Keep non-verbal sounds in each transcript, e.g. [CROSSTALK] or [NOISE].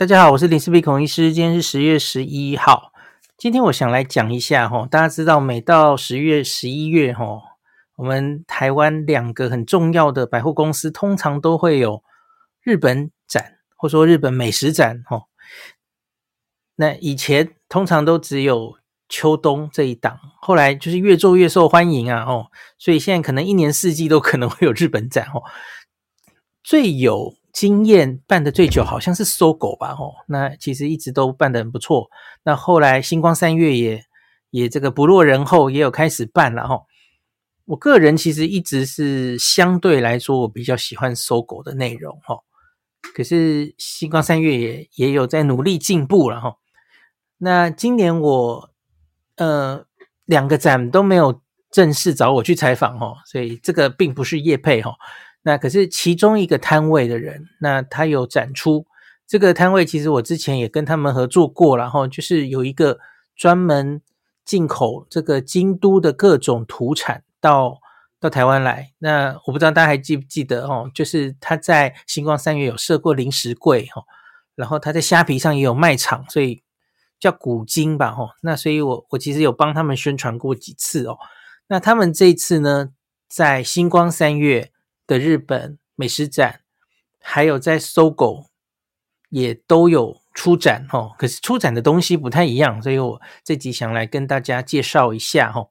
大家好，我是林氏璧孔医师。今天是十月十一号。今天我想来讲一下哈，大家知道每到十月、十一月哈，我们台湾两个很重要的百货公司通常都会有日本展，或说日本美食展哈。那以前通常都只有秋冬这一档，后来就是越做越受欢迎啊哦，所以现在可能一年四季都可能会有日本展哦。最有经验办得最久好像是搜狗吧，吼，那其实一直都办得很不错。那后来星光三月也也这个不落人后，也有开始办了，吼。我个人其实一直是相对来说，我比较喜欢搜狗的内容，吼。可是星光三月也也有在努力进步了，吼。那今年我呃两个展都没有正式找我去采访，吼，所以这个并不是业配，吼。那可是其中一个摊位的人，那他有展出这个摊位，其实我之前也跟他们合作过，然后就是有一个专门进口这个京都的各种土产到到台湾来。那我不知道大家还记不记得哦，就是他在星光三月有设过零食柜哈，然后他在虾皮上也有卖场，所以叫古今吧哈。那所以我我其实有帮他们宣传过几次哦。那他们这次呢，在星光三月的日本美食展，还有在搜狗也都有出展哦，可是出展的东西不太一样，所以我这集想来跟大家介绍一下哈。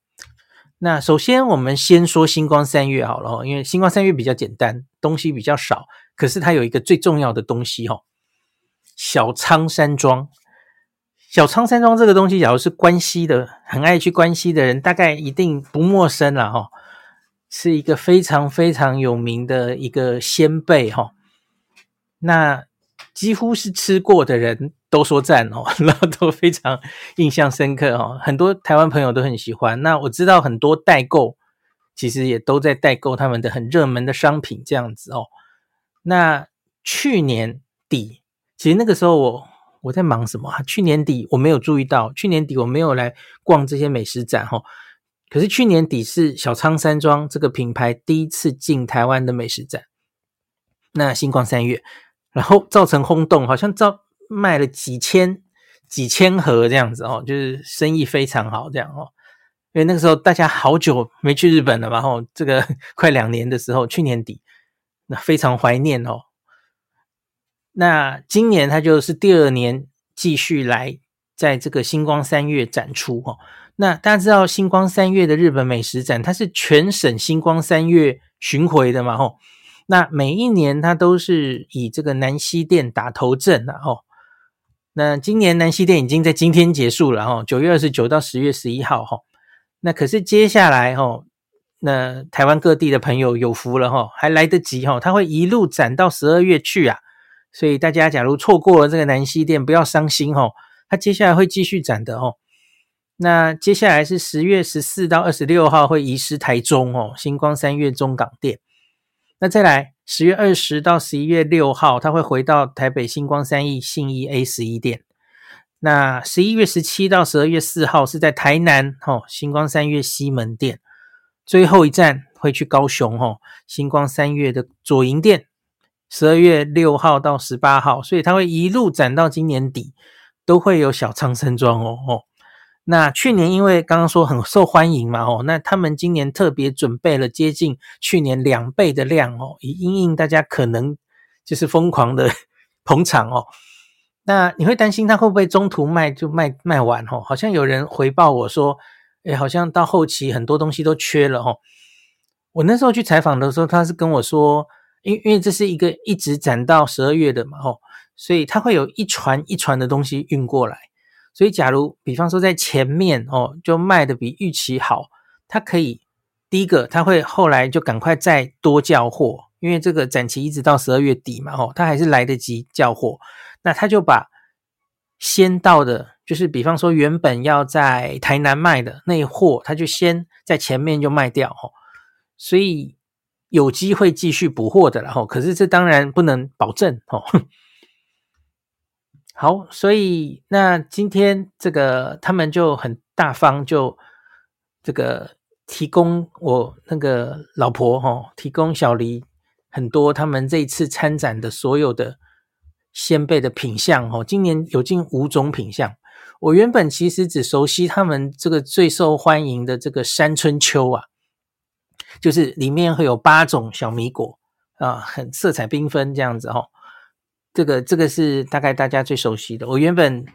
那首先我们先说星光三月好了，因为星光三月比较简单，东西比较少，可是它有一个最重要的东西哈，小仓山庄。小仓山庄这个东西，假如是关西的，很爱去关西的人，大概一定不陌生了哈。是一个非常非常有名的一个仙贝哈，那几乎是吃过的人都说赞哦，[LAUGHS] 然后都非常印象深刻哦，很多台湾朋友都很喜欢。那我知道很多代购其实也都在代购他们的很热门的商品这样子哦。那去年底，其实那个时候我我在忙什么啊？去年底我没有注意到，去年底我没有来逛这些美食展哈。可是去年底是小仓山庄这个品牌第一次进台湾的美食展，那星光三月，然后造成轰动，好像造卖了几千几千盒这样子哦，就是生意非常好这样哦。因为那个时候大家好久没去日本了嘛，吼这个 [LAUGHS] 快两年的时候，去年底那非常怀念哦。那今年他就是第二年继续来在这个星光三月展出哦。那大家知道星光三月的日本美食展，它是全省星光三月巡回的嘛？吼，那每一年它都是以这个南西店打头阵的吼。那今年南西店已经在今天结束了吼，九月二十九到十月十一号吼。那可是接下来吼，那台湾各地的朋友有福了吼，还来得及吼，它会一路展到十二月去啊。所以大家假如错过了这个南西店，不要伤心吼，它接下来会继续展的吼。那接下来是十月十四到二十六号会移师台中哦，星光三月中港店。那再来十月二十到十一月六号，他会回到台北星光三越信义 A 十一店。那十一月十七到十二月四号是在台南哦，星光三月西门店，最后一站会去高雄哦，星光三月的左营店，十二月六号到十八号，所以它会一路展到今年底，都会有小仓山庄哦哦。那去年因为刚刚说很受欢迎嘛哦，那他们今年特别准备了接近去年两倍的量哦，以因应大家可能就是疯狂的 [LAUGHS] 捧场哦。那你会担心他会不会中途卖就卖卖完哦？好像有人回报我说，诶，好像到后期很多东西都缺了哦。我那时候去采访的时候，他是跟我说，因因为这是一个一直展到十二月的嘛哦，所以他会有一船一船的东西运过来。所以假如比方说在前面哦，就卖的比预期好，他可以第一个他会后来就赶快再多叫货，因为这个展期一直到十二月底嘛哦，他还是来得及叫货。那他就把先到的，就是比方说原本要在台南卖的那货，他就先在前面就卖掉哦，所以有机会继续补货的然后。可是这当然不能保证哦。好，所以那今天这个他们就很大方，就这个提供我那个老婆哈，提供小黎很多他们这一次参展的所有的。先辈的品相哦，今年有近五种品相。我原本其实只熟悉他们这个最受欢迎的这个山春秋啊，就是里面会有八种小米果啊，很色彩缤纷这样子哦。这个这个是大概大家最熟悉的。我原本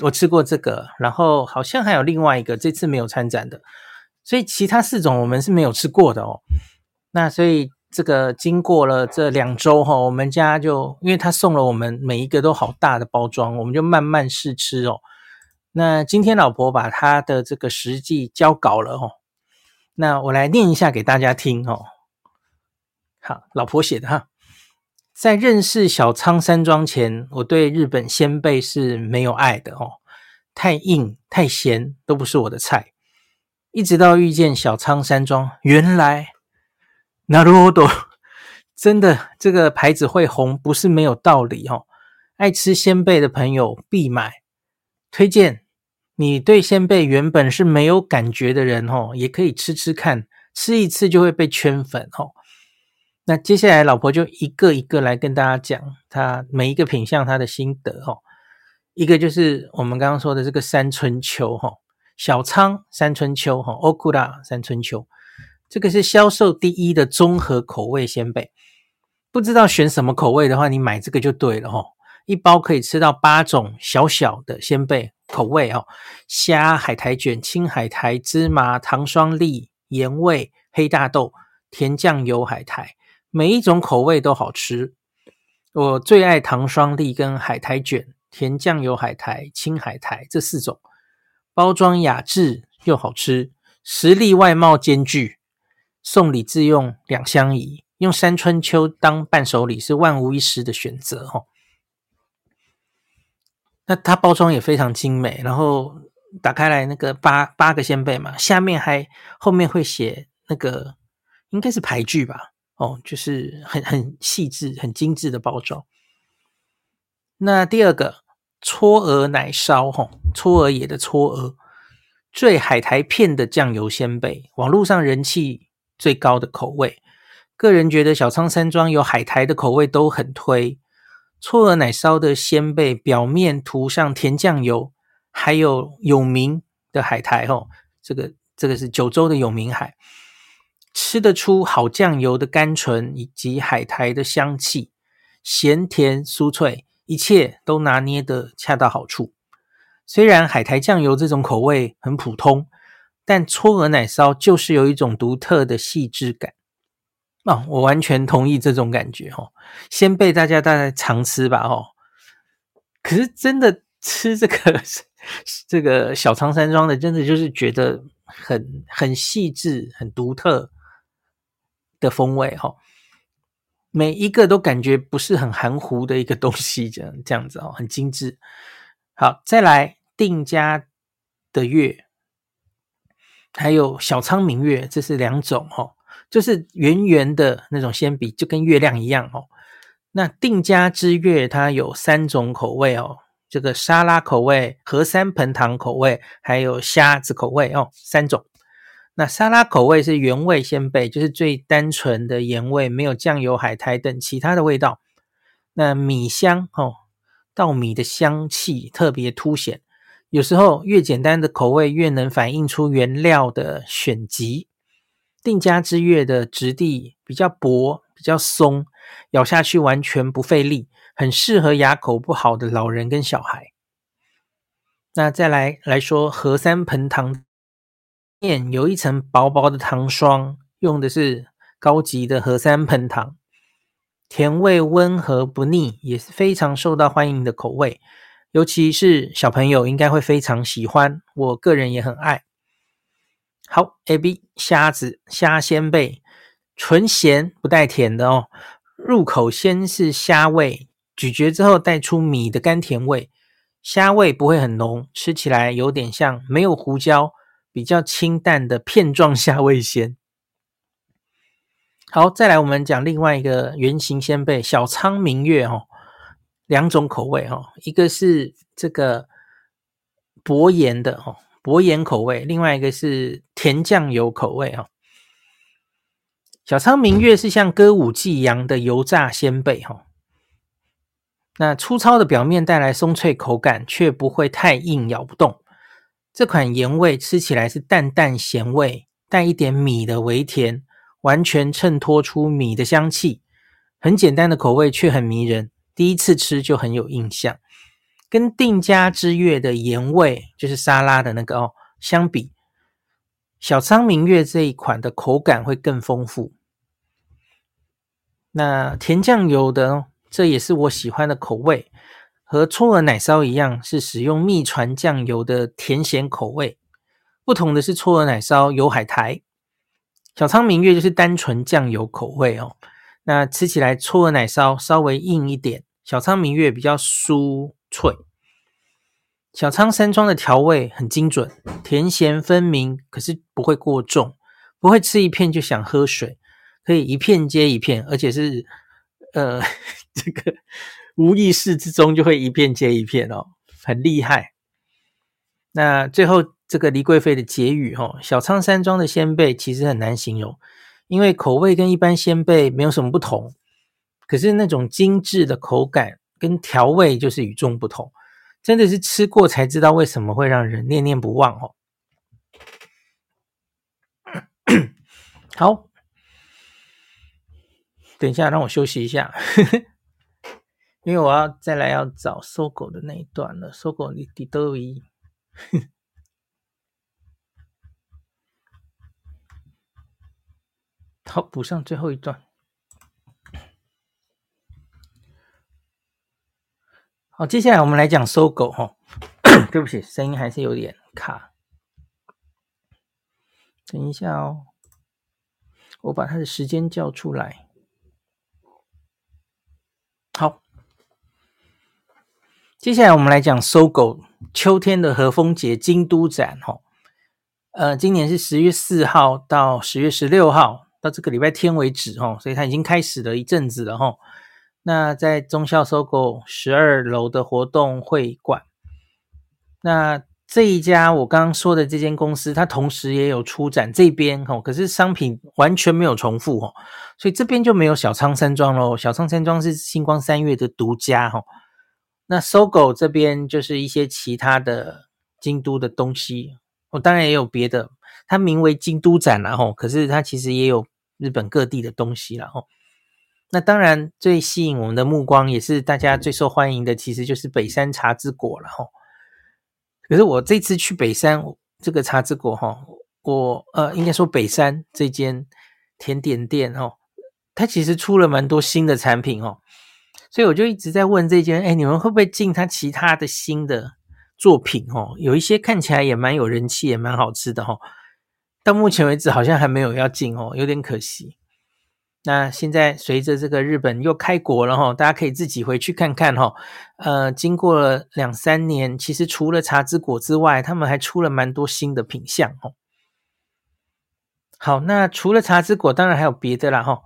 我吃过这个，然后好像还有另外一个，这次没有参展的，所以其他四种我们是没有吃过的哦。那所以。这个经过了这两周哈，我们家就因为他送了我们每一个都好大的包装，我们就慢慢试吃哦。那今天老婆把他的这个实际交稿了哦，那我来念一下给大家听哦。好，老婆写的哈，在认识小仓山庄前，我对日本鲜贝是没有爱的哦，太硬太咸都不是我的菜。一直到遇见小仓山庄，原来那罗多真的这个牌子会红不是没有道理哦。爱吃鲜贝的朋友必买，推荐你对鲜贝原本是没有感觉的人哦，也可以吃吃看，吃一次就会被圈粉哦。那接下来老婆就一个一个来跟大家讲，她每一个品相她的心得哦。一个就是我们刚刚说的这个山春秋哈，小仓山春秋哈，Okura 山春秋。这个是销售第一的综合口味鲜贝，不知道选什么口味的话，你买这个就对了哈。一包可以吃到八种小小的鲜贝口味哦，虾、海苔卷、青海苔、芝麻、糖霜粒、盐味、黑大豆、甜酱油海苔，每一种口味都好吃。我最爱糖霜栗跟海苔卷、甜酱油海苔、青海苔这四种，包装雅致又好吃，实力外貌兼具。送礼自用两相宜，用山春秋当伴手礼是万无一失的选择哦。那它包装也非常精美，然后打开来那个八八个仙贝嘛，下面还后面会写那个应该是牌句吧？哦，就是很很细致、很精致的包装。那第二个嵯峨奶烧哈，嵯峨野的嵯峨，最海苔片的酱油仙贝，网络上人气。最高的口味，个人觉得小仓山庄有海苔的口味都很推。嵯峨奶烧的仙贝表面涂上甜酱油，还有有名的海苔哦，这个这个是九州的有名海，吃得出好酱油的甘醇以及海苔的香气，咸甜酥脆，一切都拿捏得恰到好处。虽然海苔酱油这种口味很普通。但搓鹅奶烧就是有一种独特的细致感哦，我完全同意这种感觉哦。先被大家大概常吃吧哦，可是真的吃这个这个小仓山庄的，真的就是觉得很很细致、很独特的风味哈、哦。每一个都感觉不是很含糊的一个东西，这样这样子哦，很精致。好，再来定家的月。还有小仓明月，这是两种哦，就是圆圆的那种铅笔，就跟月亮一样哦。那定家之月它有三种口味哦，这个沙拉口味、和三盆糖口味，还有虾子口味哦，三种。那沙拉口味是原味鲜贝，就是最单纯的盐味，没有酱油、海苔等其他的味道。那米香哦，稻米的香气特别凸显。有时候越简单的口味越能反映出原料的选级。定家之月的质地比较薄、比较松，咬下去完全不费力，很适合牙口不好的老人跟小孩。那再来来说和三盆糖。面有一层薄薄的糖霜，用的是高级的和三盆糖，甜味温和不腻，也是非常受到欢迎的口味。尤其是小朋友应该会非常喜欢，我个人也很爱。好，A B 虾子虾鲜贝，纯咸不带甜的哦。入口先是虾味，咀嚼之后带出米的甘甜味，虾味不会很浓，吃起来有点像没有胡椒。比较清淡的片状虾味鲜。好，再来我们讲另外一个圆形鲜贝小仓明月哦，两种口味哦，一个是这个薄盐的哦，薄盐口味，另外一个是甜酱油口味哦。小仓明月是像歌舞伎一样的油炸鲜贝哦，那粗糙的表面带来松脆口感，却不会太硬，咬不动。这款盐味吃起来是淡淡咸味，带一点米的微甜，完全衬托出米的香气。很简单的口味却很迷人，第一次吃就很有印象。跟定家之月的盐味，就是沙拉的那个哦，相比，小仓明月这一款的口感会更丰富。那甜酱油的，这也是我喜欢的口味。和搓耳奶烧一样，是使用秘传酱油的甜咸口味。不同的是，搓耳奶烧有海苔，小仓明月就是单纯酱油口味哦。那吃起来，搓耳奶烧稍微硬一点，小仓明月比较酥脆。小仓山庄的调味很精准，甜咸分明，可是不会过重，不会吃一片就想喝水，可以一片接一片，而且是呃 [LAUGHS] 这个。无意识之中就会一片接一片哦，很厉害。那最后这个黎贵妃的结语哦，小仓山庄的鲜贝其实很难形容，因为口味跟一般鲜贝没有什么不同，可是那种精致的口感跟调味就是与众不同，真的是吃过才知道为什么会让人念念不忘哦。[COUGHS] 好，等一下让我休息一下。因为我要再来要找搜狗的那一段了，搜狗你底都一，[LAUGHS] 好，补上最后一段。好，接下来我们来讲搜狗哈，[COUGHS] 对不起，声音还是有点卡，等一下哦，我把它的时间叫出来，好。接下来我们来讲搜狗秋天的和风节京都展哈，呃，今年是十月四号到十月十六号，到这个礼拜天为止哈，所以它已经开始了一阵子了哈。那在忠孝搜狗十二楼的活动会馆，那这一家我刚刚说的这间公司，它同时也有出展这边哈，可是商品完全没有重复哈，所以这边就没有小仓山庄喽。小仓山庄是星光三月的独家哈。那搜狗这边就是一些其他的京都的东西，我、哦、当然也有别的，它名为京都展然后，可是它其实也有日本各地的东西然后。那当然最吸引我们的目光，也是大家最受欢迎的，其实就是北山茶之果了哈。可是我这次去北山这个茶之果哈，我呃应该说北山这间甜点店哦，它其实出了蛮多新的产品哦。所以我就一直在问这间，哎，你们会不会进他其他的新的作品？哦，有一些看起来也蛮有人气，也蛮好吃的哦。到目前为止好像还没有要进哦，有点可惜。那现在随着这个日本又开国了哈，大家可以自己回去看看哈。呃，经过了两三年，其实除了茶之果之外，他们还出了蛮多新的品相哦。好，那除了茶之果，当然还有别的啦哈。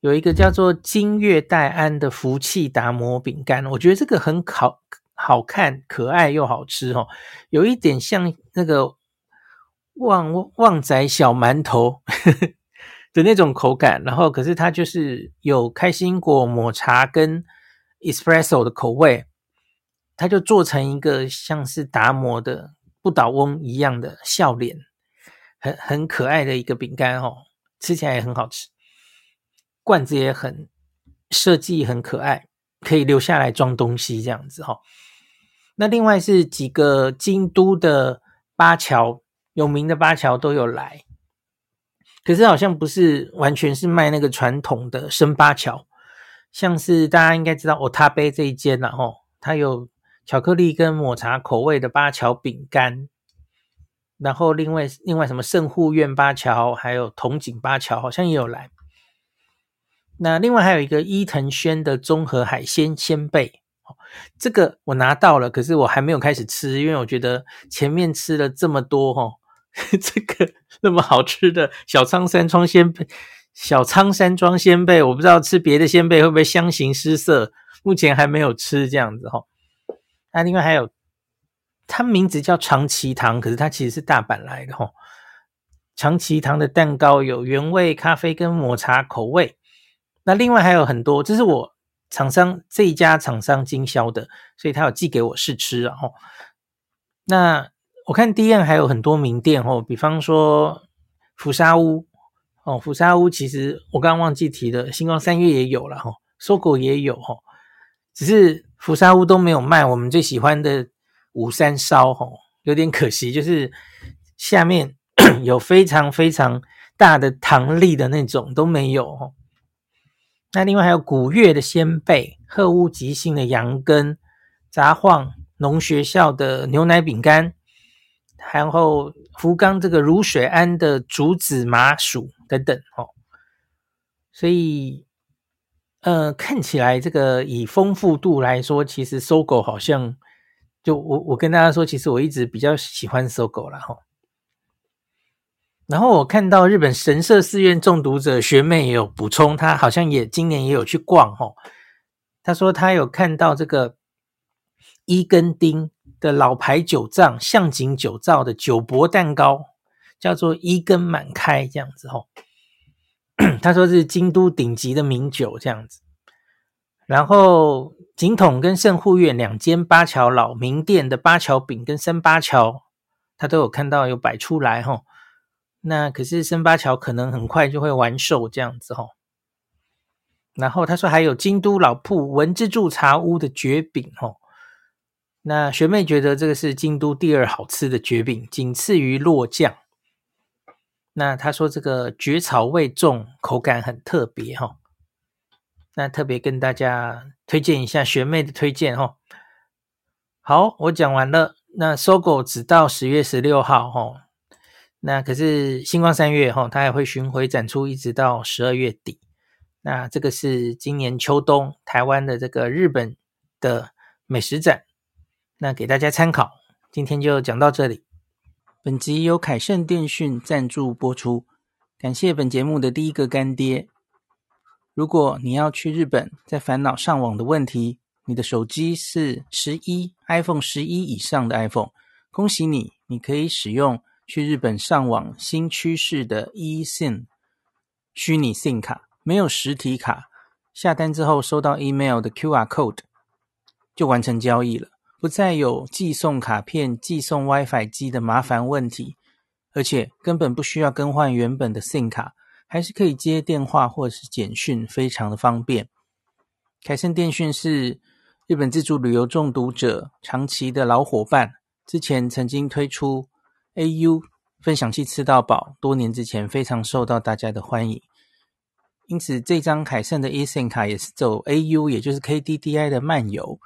有一个叫做金月黛安的福气达摩饼干，我觉得这个很好好看、可爱又好吃哦，有一点像那个旺旺仔小馒头呵 [LAUGHS] 呵的那种口感，然后可是它就是有开心果抹茶跟 espresso 的口味，它就做成一个像是达摩的不倒翁一样的笑脸，很很可爱的一个饼干哦，吃起来也很好吃，罐子也很设计很可爱，可以留下来装东西这样子哈。那另外是几个京都的八桥有名的八桥都有来。可是好像不是完全是卖那个传统的生八桥，像是大家应该知道 OTABE 这一间啦，吼，它有巧克力跟抹茶口味的八桥饼干，然后另外另外什么圣护院八桥，还有筒井八桥好像也有来。那另外还有一个伊藤轩的综合海鲜仙贝，这个我拿到了，可是我还没有开始吃，因为我觉得前面吃了这么多，吼。[LAUGHS] 这个那么好吃的小仓山庄仙贝，小仓山庄仙贝，我不知道吃别的仙贝会不会相形失色，目前还没有吃这样子哈。那另外还有，它名字叫长崎堂，可是它其实是大阪来的哈。长崎堂的蛋糕有原味咖啡跟抹茶口味，那另外还有很多，这是我厂商这一家厂商经销的，所以他有寄给我试吃，然后那。我看 DM 还有很多名店哦，比方说福沙屋哦，福沙屋其实我刚刚忘记提了，星光三月也有了哈搜狗也有哈，只是福沙屋都没有卖我们最喜欢的五山烧哈，有点可惜，就是下面 [COUGHS] 有非常非常大的糖粒的那种都没有哈。那另外还有古月的仙贝、鹤屋吉信的羊羹、札幌农学校的牛奶饼干。然后福冈这个如水庵的竹子麻薯等等哦，所以呃看起来这个以丰富度来说，其实搜狗好像就我我跟大家说，其实我一直比较喜欢 SOGO 啦哈。然后我看到日本神社寺院中毒者学妹也有补充，她好像也今年也有去逛哈。她说她有看到这个伊根町。的老牌酒藏向井酒造的酒博蛋糕叫做一根满开这样子吼，[CLEARS THROAT] 他说是京都顶级的名酒这样子，然后井筒跟圣护院两间八桥老名店的八桥饼跟生八桥，他都有看到有摆出来吼，那可是生八桥可能很快就会完售这样子吼，然后他说还有京都老铺文之助茶屋的绝饼吼。那学妹觉得这个是京都第二好吃的绝饼，仅次于落酱。那他说这个蕨草味重，口感很特别哈。那特别跟大家推荐一下学妹的推荐哈。好，我讲完了。那搜狗只到十月十六号哈。那可是星光三月哈，它还会巡回展出，一直到十二月底。那这个是今年秋冬台湾的这个日本的美食展。那给大家参考，今天就讲到这里。本集由凯盛电讯赞助播出，感谢本节目的第一个干爹。如果你要去日本，在烦恼上网的问题，你的手机是十一 iPhone 十一以上的 iPhone，恭喜你，你可以使用去日本上网新趋势的 eSIM 虚拟 SIM 卡，没有实体卡，下单之后收到 email 的 QR code 就完成交易了。不再有寄送卡片、寄送 WiFi 机的麻烦问题，而且根本不需要更换原本的 SIM 卡，还是可以接电话或者是简讯，非常的方便。凯盛电讯是日本自助旅游中毒者长期的老伙伴，之前曾经推出 AU 分享器吃到饱，多年之前非常受到大家的欢迎，因此这张凯盛的 eSIM 卡也是走 AU，也就是 KDDI 的漫游。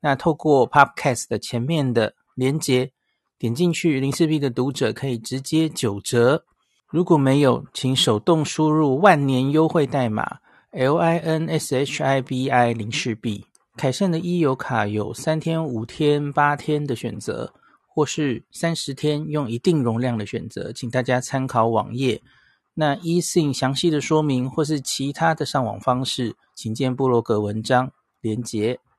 那透过 Podcast 的前面的连接点进去，林氏璧的读者可以直接九折。如果没有，请手动输入万年优惠代码 L I N S H I B I 林氏璧。凯盛的 e 游卡有三天、五天、八天的选择，或是三十天用一定容量的选择，请大家参考网页。那 eSIM 详细的说明或是其他的上网方式，请见部落格文章连结。